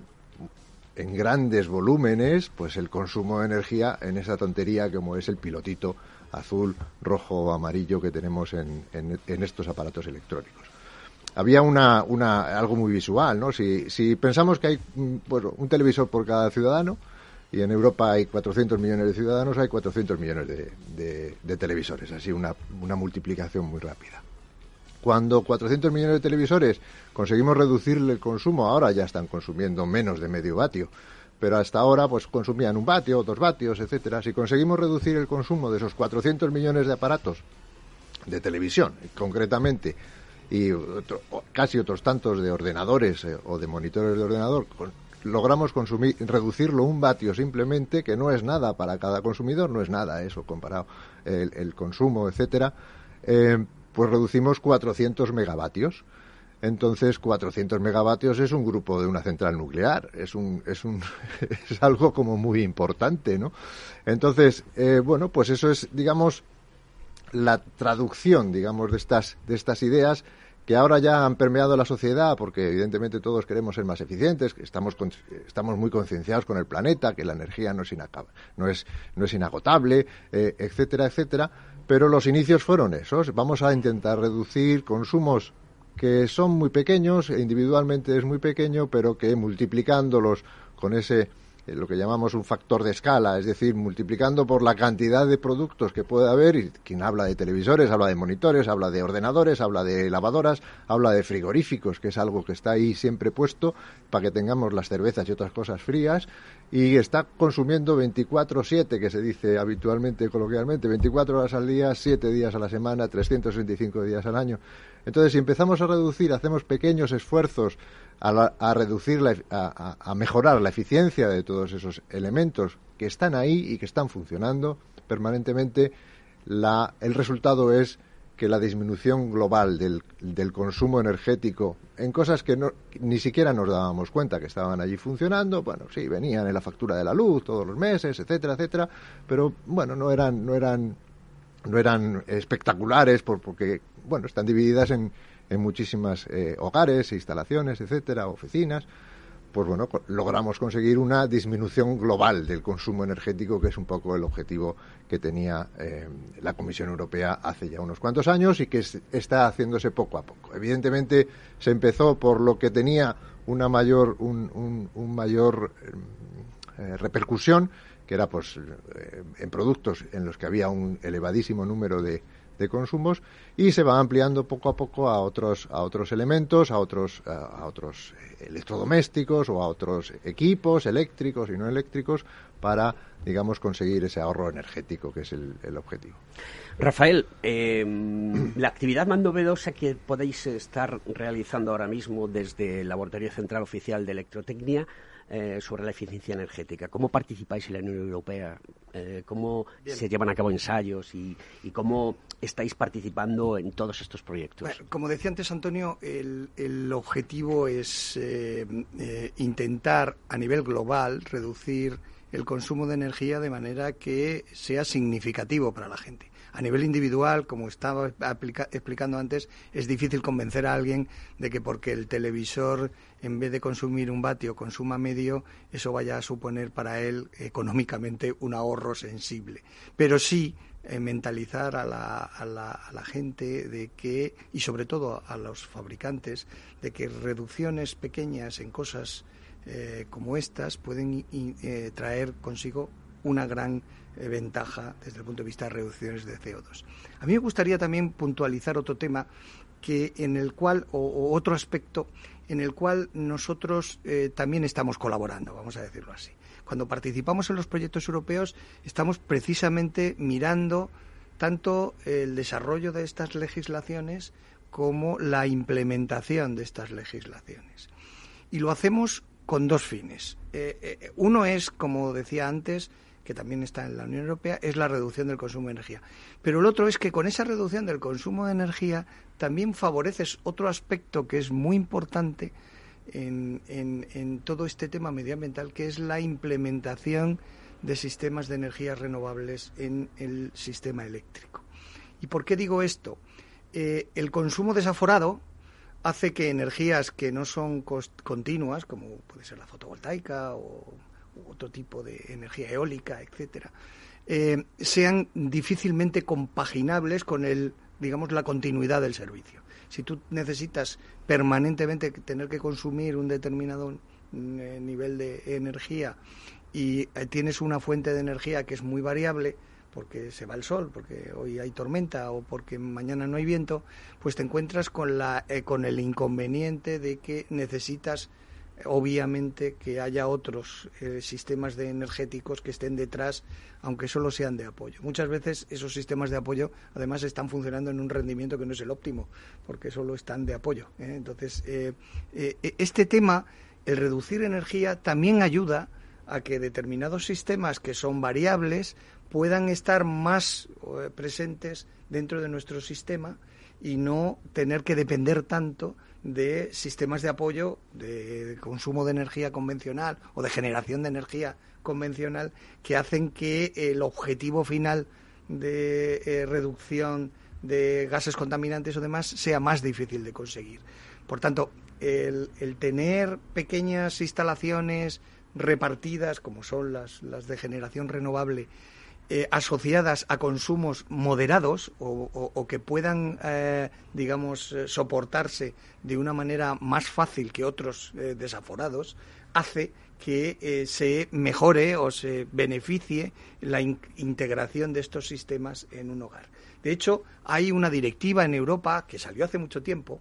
en grandes volúmenes pues el consumo de energía en esa tontería como es el pilotito azul, rojo o amarillo que tenemos en, en, estos aparatos electrónicos había una, una, algo muy visual, ¿no? Si, si pensamos que hay bueno, un televisor por cada ciudadano, y en Europa hay 400 millones de ciudadanos, hay 400 millones de, televisores, así una, multiplicación muy rápida. Cuando 400 millones de televisores conseguimos reducir el consumo, ahora ya están consumiendo menos de medio vatio, pero hasta ahora pues consumían un vatio, dos vatios, etcétera. Si conseguimos reducir el consumo de esos 400 millones de aparatos de televisión, concretamente, y casi otros tantos de ordenadores eh, o de monitores de ordenador, logramos consumir, reducirlo un vatio simplemente, que no es nada para cada consumidor, no es nada eso comparado el, consumo, etcétera, eh, pues reducimos 400 megavatios. Entonces, 400 megavatios es un grupo de una central nuclear, es un, es un, es algo como muy importante, ¿no? Entonces, eh, bueno, pues eso es, digamos, la traducción, digamos, de estas, de estas ideas que ahora ya han permeado la sociedad, porque evidentemente todos queremos ser más eficientes, estamos, estamos muy concienciados con el planeta, que la energía no es, no es, no es inagotable, eh, etcétera, etcétera, pero los inicios fueron esos. Vamos a intentar reducir consumos que son muy pequeños, e individualmente es muy pequeño, pero que multiplicándolos con ese eh, lo que llamamos un factor de escala, es decir, multiplicando por la cantidad de productos que puede haber, y quien habla de televisores, habla de monitores, habla de ordenadores, habla de lavadoras, habla de frigoríficos, que es algo que está ahí siempre puesto para que tengamos las cervezas y otras cosas frías, y está consumiendo 24/7, que se dice habitualmente, coloquialmente, 24 horas al día, 7 días a la semana, 365 días al año. Entonces, si empezamos a reducir, hacemos pequeños esfuerzos a, reducir, a, mejorar la eficiencia de todos esos elementos que están ahí y que están funcionando permanentemente, el resultado es que la disminución global del, consumo energético en cosas que ni siquiera nos dábamos cuenta que estaban allí funcionando, bueno, sí, venían en la factura de la luz todos los meses, etcétera, etcétera, pero bueno, no eran, no eran, no eran espectaculares porque, bueno, están divididas en, en muchísimas eh, hogares, instalaciones, etcétera, oficinas, pues bueno, logramos conseguir una disminución global del consumo energético, que es un poco el objetivo que tenía eh, la Comisión Europea hace ya unos cuantos años y que está haciéndose poco a poco. Evidentemente se empezó por lo que tenía una mayor, un, mayor eh, repercusión, que era pues en productos en los que había un elevadísimo número de, de consumos y se va ampliando poco a poco a otros a otros elementos, a otros a otros electrodomésticos o a otros equipos eléctricos y no eléctricos para digamos conseguir ese ahorro energético que es el, objetivo. Rafael, em, la actividad más novedosa que podéis estar realizando ahora mismo desde el Laboratorio Central Oficial de Electrotecnia eh, sobre la eficiencia energética. ¿Cómo participáis en la Unión Europea? Eh, ¿Cómo se llevan a cabo ensayos y, cómo estáis participando en todos estos proyectos? como decía antes Antonio, el, objetivo es eh, intentar a nivel global reducir el consumo de energía de manera que sea significativo para la gente a nivel individual, como estaba explicando antes, es difícil convencer a alguien de que porque el televisor, en vez de consumir un vatio, consuma medio, eso vaya a suponer para él económicamente un ahorro sensible. Pero sí eh, mentalizar a la, a, la, gente de que, y sobre todo a los fabricantes, de que reducciones pequeñas en cosas eh, como estas pueden eh, traer consigo una gran ventaja desde el punto de vista de reducciones de CO2. A mí me gustaría también puntualizar otro tema que en el cual o, otro aspecto en el cual nosotros eh, también estamos colaborando, vamos a decirlo así. Cuando participamos en los proyectos europeos estamos precisamente mirando tanto el desarrollo de estas legislaciones como la implementación de estas legislaciones. Y lo hacemos con dos fines. Eh, uno es, como decía antes, que también está en la Unión Europea, es la reducción del consumo de energía. Pero el otro es que con esa reducción del consumo de energía también favoreces otro aspecto que es muy importante en, en, todo este tema medioambiental, que es la implementación de sistemas de energías renovables en el sistema eléctrico. ¿Y por qué digo esto? Eh, el consumo desaforado hace que energías que no son continuas, como puede ser la fotovoltaica o otro tipo de energía eólica, etcétera, eh, sean difícilmente compaginables con el, digamos, la continuidad del servicio. Si tú necesitas permanentemente tener que consumir un determinado mm, eh, nivel de energía y eh, tienes una fuente de energía que es muy variable, porque se va el sol, porque hoy hay tormenta o porque mañana no hay viento, pues te encuentras con, la, con el inconveniente de que necesitas obviamente que haya otros eh, sistemas de energéticos que estén detrás, aunque solo sean de apoyo. Muchas veces esos sistemas de apoyo además están funcionando en un rendimiento que no es el óptimo, porque solo están de apoyo. ¿eh? Entonces, eh, este tema, el reducir energía, también ayuda a que determinados sistemas que son variables puedan estar más presentes dentro de nuestro sistema y no tener que depender tanto de sistemas de apoyo de consumo de energía convencional o de generación de energía convencional que hacen que el objetivo final de eh, reducción de gases contaminantes o demás sea más difícil de conseguir. Por tanto, el, tener pequeñas instalaciones repartidas, como son las de generación renovable, eh, asociadas a consumos moderados o, que puedan, eh, digamos, eh, soportarse de una manera más fácil que otros desaforados, hace que se mejore o se beneficie la integración de estos sistemas en un hogar. De hecho, hay una directiva en Europa que salió hace mucho tiempo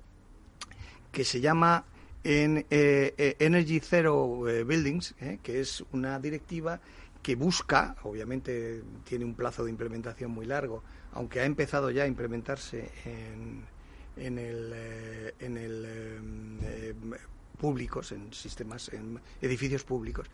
que se llama Energy Zero Buildings, que es una directiva que busca, obviamente tiene un plazo de implementación muy largo, aunque ha empezado ya a implementarse en, en el, eh, en el eh, públicos, en sistemas, en edificios públicos,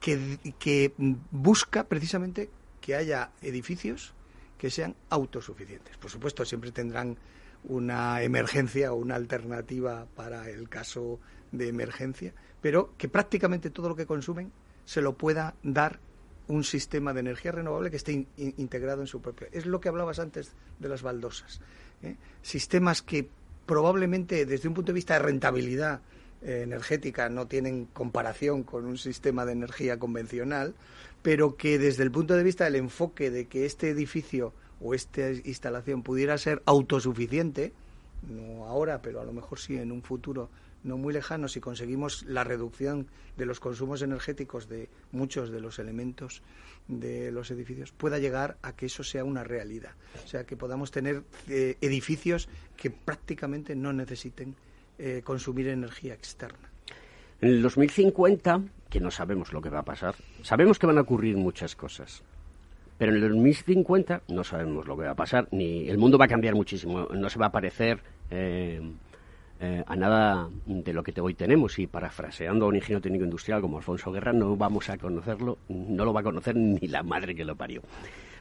que, que busca precisamente que haya edificios que sean autosuficientes. Por supuesto, siempre tendrán una emergencia o una alternativa para el caso de emergencia, pero que prácticamente todo lo que consumen se lo pueda dar un sistema de energía renovable que esté integrado en su propio. Es lo que hablabas antes de las baldosas. ¿eh? Sistemas que probablemente desde un punto de vista de rentabilidad eh, energética no tienen comparación con un sistema de energía convencional, pero que desde el punto de vista del enfoque de que este edificio o esta instalación pudiera ser autosuficiente, no ahora, pero a lo mejor sí en un futuro no muy lejano, si conseguimos la reducción de los consumos energéticos de muchos de los elementos de los edificios, pueda llegar a que eso sea una realidad. O sea, que podamos tener eh, edificios que prácticamente no necesiten eh, consumir energía externa. En el 2050, que no sabemos lo que va a pasar, sabemos que van a ocurrir muchas cosas. Pero en el 2050 no sabemos lo que va a pasar, ni el mundo va a cambiar muchísimo, no se va a parecer eh, eh, a nada de lo que hoy tenemos. Y parafraseando a un ingeniero técnico industrial como Alfonso Guerra, no vamos a conocerlo, no lo va a conocer ni la madre que lo parió.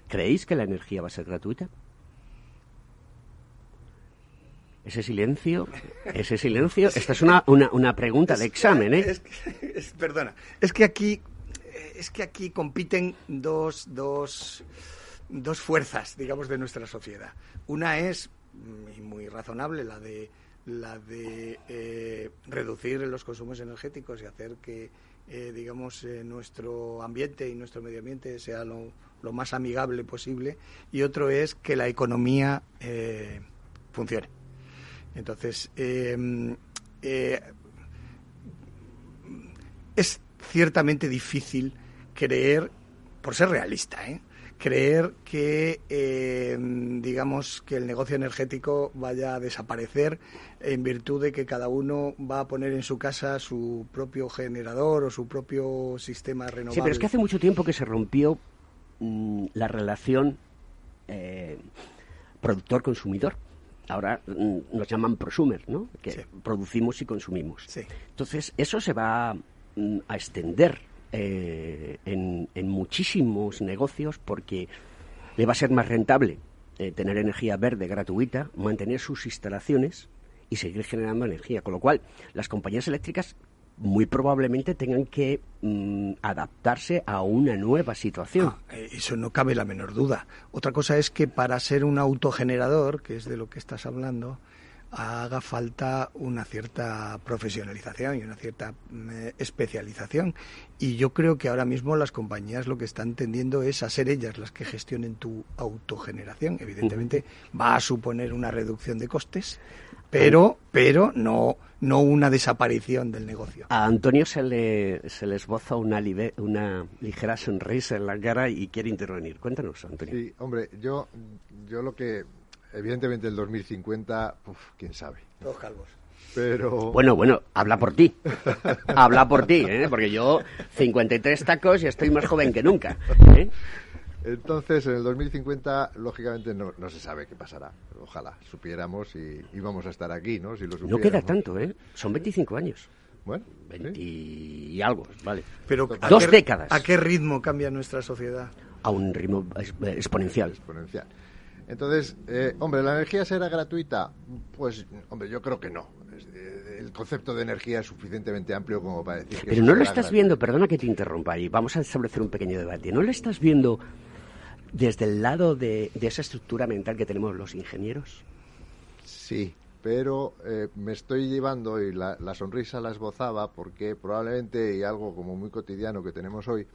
¿Creéis que la energía va a ser gratuita? Ese silencio, ese silencio, esta es una, una, pregunta de examen, ¿eh? perdona, es que aquí, es que aquí compiten dos, dos, dos fuerzas, digamos, de nuestra sociedad. Una es, muy razonable, la de la de eh, reducir los consumos energéticos y hacer que, eh, digamos, eh, nuestro ambiente y nuestro medio ambiente sea lo, más amigable posible, y otro es que la economía funcione. Entonces, es ciertamente difícil creer, por ser realista, creer que, eh, digamos, que el negocio energético vaya a desaparecer en virtud de que cada uno va a poner en su casa su propio generador o su propio sistema renovable. Sí, pero es que hace mucho tiempo que se rompió mm, la relación eh, productor-consumidor. Ahora mm, nos llaman prosumer, ¿no? Que producimos y consumimos. Entonces, eso se va mm, a extender eh, en, muchísimos negocios porque le va a ser más rentable eh, tener energía verde gratuita, mantener sus instalaciones y seguir generando energía. Con lo cual, las compañías eléctricas muy probablemente tengan que mm, adaptarse a una nueva situación. Ah, eh, eso no cabe la menor duda. Otra cosa es que para ser un autogenerador, que es de lo que estás hablando, haga falta una cierta profesionalización y una cierta mm, especialización. Y yo creo que ahora mismo las compañías lo que están tendiendo es a ser ellas las que gestionen tu autogeneración. Evidentemente va a suponer una reducción de costes, pero, pero no, no una desaparición del negocio. A Antonio se le, se le esboza una, una ligera sonrisa en la cara y quiere intervenir. Cuéntanos, Antonio. Sí, hombre, yo, yo lo que evidentemente el 2050, uf, quién sabe. Todos calvos. Pero... Bueno, bueno, habla por ti. habla por ti, ¿eh? porque yo 53 tacos y estoy más joven que nunca. ¿eh? Entonces, en el 2050, lógicamente, no, se sabe qué pasará. Ojalá supiéramos y íbamos a estar aquí, ¿no? Si lo no queda tanto, ¿eh? Son 25 años. Bueno. 20 y algo, vale. Pero Dos décadas. ¿A qué ritmo cambia nuestra sociedad? A un ritmo exponencial. Exponencial. Entonces, eh, hombre, ¿la energía será gratuita? Pues, hombre, yo creo que no. Eh, el concepto de energía es suficientemente amplio como para decir que... Pero no lo estás viendo, perdona que te interrumpa y vamos a establecer un pequeño debate. ¿No lo estás viendo desde el lado de, esa estructura mental que tenemos los ingenieros? Sí, pero eh, me estoy llevando y la, sonrisa la esbozaba porque probablemente, y algo como muy cotidiano que tenemos hoy,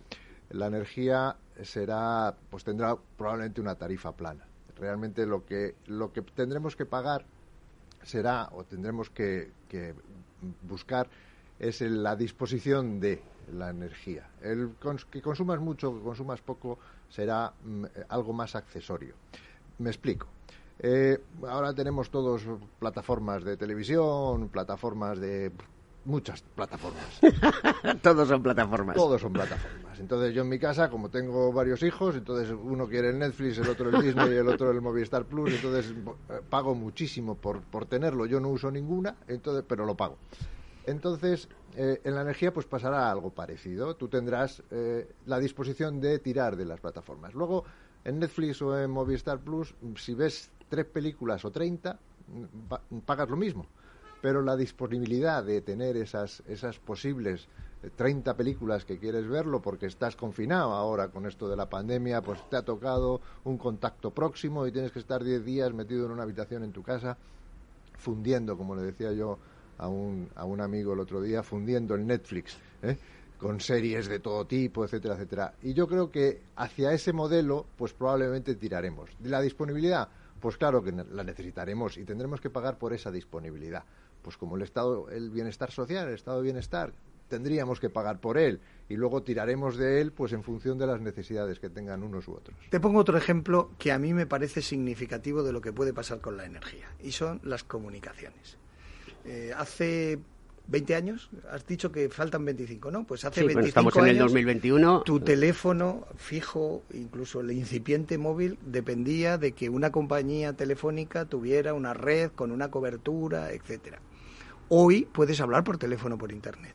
la energía será, pues tendrá probablemente una tarifa plana. Realmente lo que, lo que tendremos que pagar será, o tendremos que, buscar, es la disposición de la energía. El que consumas mucho, que consumas poco, será mm, algo más accesorio. Me explico. Eh, ahora tenemos todos plataformas de televisión, plataformas de muchas plataformas. Todos son plataformas. Todos son plataformas. Entonces yo en mi casa, como tengo varios hijos, entonces uno quiere el Netflix, el otro el Disney, el otro el Movistar Plus, entonces eh, pago muchísimo por, por tenerlo. Yo no uso ninguna, entonces, pero lo pago. Entonces, eh, en la energía pues pasará algo parecido. Tú tendrás eh, la disposición de tirar de las plataformas. Luego, en Netflix o en Movistar Plus, si ves tres películas o treinta, pagas lo mismo pero la disponibilidad de tener esas, esas posibles 30 películas que quieres verlo porque estás confinado ahora con esto de la pandemia, pues te ha tocado un contacto próximo y tienes que estar 10 días metido en una habitación en tu casa fundiendo, como le decía yo a un, a un amigo el otro día, fundiendo el Netflix. ¿eh? con series de todo tipo, etcétera, etcétera. Y yo creo que hacia ese modelo, pues probablemente tiraremos. De la disponibilidad, pues claro que la necesitaremos y tendremos que pagar por esa disponibilidad pues como el estado, el bienestar social, el estado de bienestar, tendríamos que pagar por él y luego tiraremos de él pues en función de las necesidades que tengan unos u otros. Te pongo otro ejemplo que a mí me parece significativo de lo que puede pasar con la energía y son las comunicaciones. Eh, hace 20 años, has dicho que faltan 25, ¿no? Pues hace 25 estamos en el 2021. Tu teléfono fijo, incluso el incipiente móvil, dependía de que una compañía telefónica tuviera una red con una cobertura, etcétera. Hoy puedes hablar por teléfono por Internet.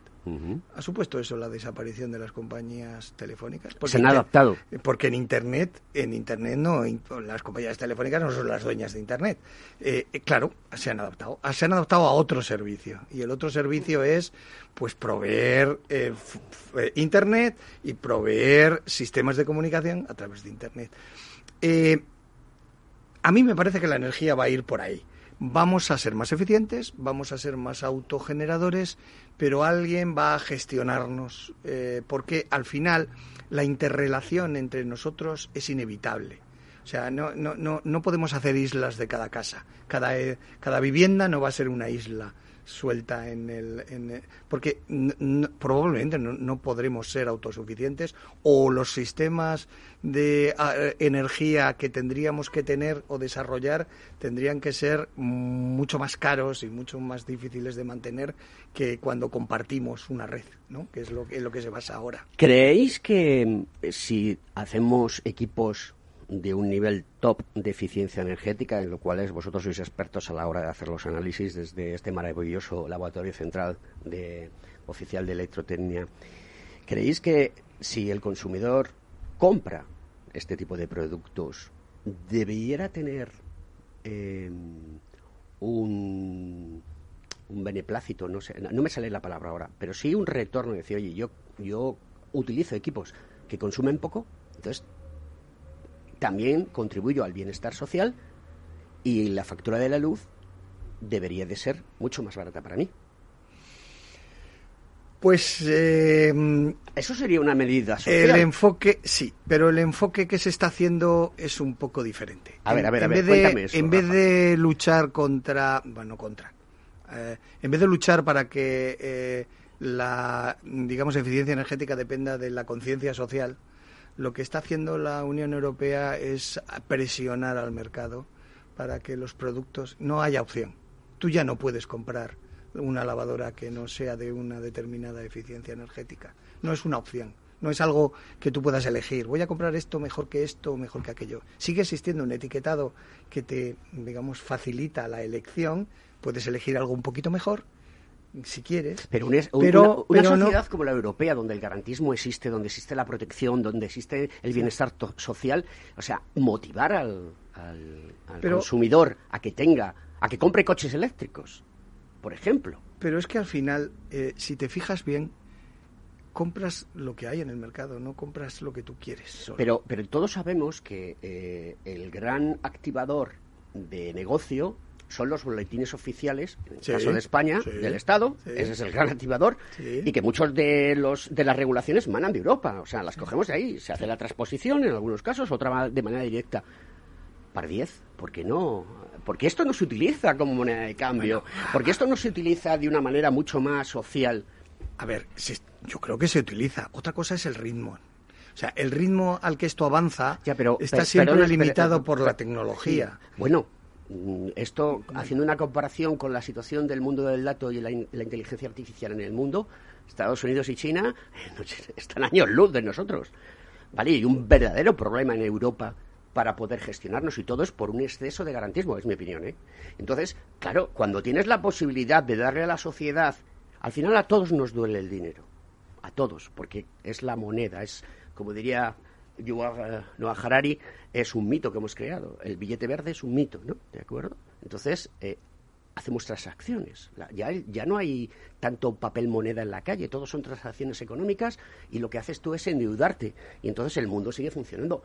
¿Ha supuesto eso la desaparición de las compañías telefónicas? se han adaptado. Porque en Internet, en Internet no, las compañías telefónicas no son las dueñas de Internet. Eh, eh, claro, se han adaptado. Se han adaptado a otro servicio. Y el otro servicio es, pues, proveer eh, Internet y proveer sistemas de comunicación a través de Internet. a mí me parece que la energía va a ir por ahí vamos a ser más eficientes, vamos a ser más autogeneradores, pero alguien va a gestionarnos, eh, porque al final la interrelación entre nosotros es inevitable. O sea, no, no, no, no podemos hacer islas de cada casa. Cada, eh, cada vivienda no va a ser una isla suelta en el... En porque probablemente no, podremos ser autosuficientes o los sistemas de energía que tendríamos que tener o desarrollar tendrían que ser mucho más caros y mucho más difíciles de mantener que cuando compartimos una red, ¿no? que es lo, en lo que se basa ahora. ¿Creéis que si hacemos equipos de un nivel top de eficiencia energética, en lo cual vosotros sois expertos a la hora de hacer los análisis desde este maravilloso laboratorio central de, oficial de electrotecnia. ¿Creéis que si el consumidor compra este tipo de productos, debiera tener em, un, un beneplácito, no sé, no me sale la palabra ahora, pero sí un retorno, de decir, oye, yo, yo utilizo equipos que consumen poco, entonces también contribuyo al bienestar social y la factura de la luz debería de ser mucho más barata para mí. Pues eh, eso sería una medida social. El enfoque, sí, pero el enfoque que se está haciendo es un poco diferente. A ver, a ver, en a ver, vez de, cuéntame eso, En vez de luchar contra, bueno, contra, eh, en vez de luchar para que eh, la, digamos, eficiencia energética dependa de la conciencia social, lo que está haciendo la Unión Europea es presionar al mercado para que los productos no haya opción. Tú ya no puedes comprar una lavadora que no sea de una determinada eficiencia energética. No es una opción. No es algo que tú puedas elegir. Voy a comprar esto mejor que esto o mejor que aquello. Sigue existiendo un etiquetado que te, digamos, facilita la elección. Puedes elegir algo un poquito mejor, si quieres. Pero, una, Pero- una- una pero no- sociedad como la europea, donde el garantismo existe, donde existe la protección, donde existe el bienestar social, o sea, motivar al, al- al Pero- consumidor a que tenga, a que compre coches eléctricos, por ejemplo. Pero es que al final, eh, si te fijas bien, compras lo que hay en el mercado, no compras lo que tú quieres. solo. Pero, pero todos sabemos que eh, el gran activador de negocio son los boletines oficiales, en el Sí, caso de España, sí, del Estado, sí. ese es el gran activador, y que muchos de los de las regulaciones manan de Europa, o sea, las cogemos de ahí, se hace la transposición en algunos casos, otra de manera directa. Par 10, ¿por qué no? Porque esto no se utiliza como moneda de cambio, porque esto no se utiliza de una manera mucho más social. A ver, se- yo creo que se utiliza. Otra cosa es el ritmo. O sea, el ritmo al que esto avanza Ya, pero, está per- siempre limitado por la tecnología. Bueno, esto, haciendo una comparación con la situación del mundo del dato y la, in- la inteligencia artificial en el mundo, Estados Unidos y China eh, están años luz de nosotros. ¿Vale? Y hay un verdadero problema en Europa para poder gestionarnos y todo es por un exceso de garantismo, es mi opinión. ¿eh? Entonces, claro, cuando tienes la posibilidad de darle a la sociedad, al final a todos nos duele el dinero, a todos, porque es la moneda, es, como diría Yuval eh, Noah Harari, es un mito que hemos creado. El billete verde es un mito, ¿no? ¿De acuerdo? Entonces, eh, hacemos transacciones. Ya, ya no hay tanto papel moneda en la calle, todos son transacciones económicas y lo que haces tú es endeudarte. Y entonces el mundo sigue funcionando.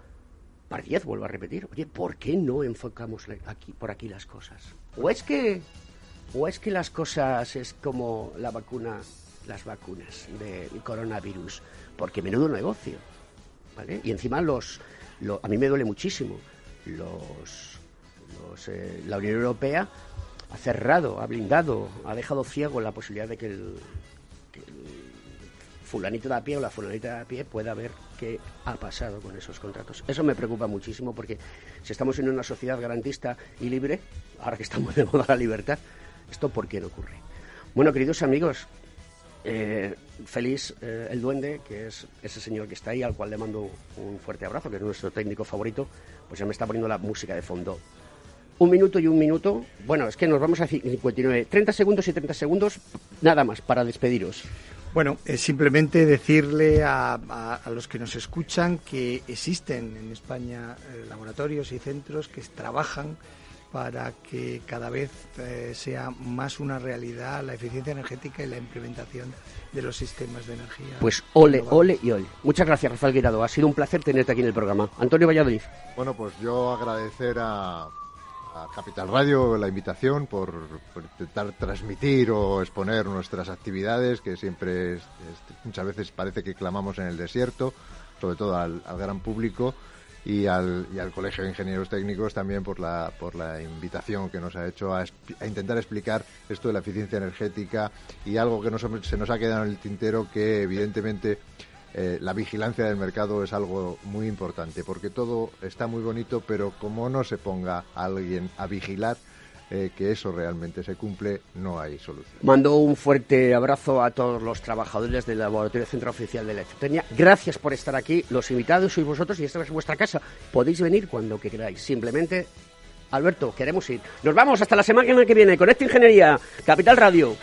Par 10, vuelvo a repetir. Oye, ¿por qué no enfocamos aquí, por aquí las cosas? ¿O es que, o es que las cosas es como la vacuna, las vacunas del coronavirus? Porque menudo negocio. Y encima los, lo- a mí me duele muchísimo. Los, los, eh, la Unión Europea ha cerrado, ha blindado, ha dejado ciego la posibilidad de que el, que el fulanito de a pie o la fulanita de a pie pueda ver qué ha pasado con esos contratos. Eso me preocupa muchísimo porque si estamos en una sociedad garantista y libre, ahora que estamos de moda la libertad, ¿esto por qué no ocurre? Bueno, queridos amigos, eh, feliz eh, el duende, que es ese señor que está ahí, al cual le mando un fuerte abrazo, que es nuestro técnico favorito, pues ya me está poniendo la música de fondo. Un minuto y un minuto. Bueno, es que nos vamos a 59. 30 segundos y 30 segundos, nada más, para despediros. Bueno, es simplemente decirle a, a- los que nos escuchan que existen en España eh, laboratorios y centros que trabajan para que cada vez eh, sea más una realidad la eficiencia energética y la implementación de los sistemas de energía. Pues ole, ole y ole. Muchas gracias, Rafael Guirado. Ha sido un placer tenerte aquí en el programa. Antonio Valladolid. Bueno, pues yo agradecer a, a Capital Radio la invitación por, por intentar transmitir o exponer nuestras actividades, que siempre es- es- muchas veces parece que clamamos en el desierto, sobre todo al, al gran público. Y al, y al Colegio de Ingenieros Técnicos también por la, por la invitación que nos ha hecho a, intentar explicar esto de la eficiencia energética y algo que nos, se nos ha quedado en el tintero que evidentemente eh, la vigilancia del mercado es algo muy importante porque todo está muy bonito, pero como no se ponga alguien a vigilar eh, que eso realmente se cumple, no hay solución. Mando un fuerte abrazo a todos los trabajadores del Laboratorio Centro Oficial de la Electrotecnia. Gracias por estar aquí, los invitados sois vosotros y esta es vuestra casa. Podéis venir cuando queráis, simplemente... Alberto, queremos ir. Nos vamos hasta la semana que viene Conecta ingeniería, Capital Radio.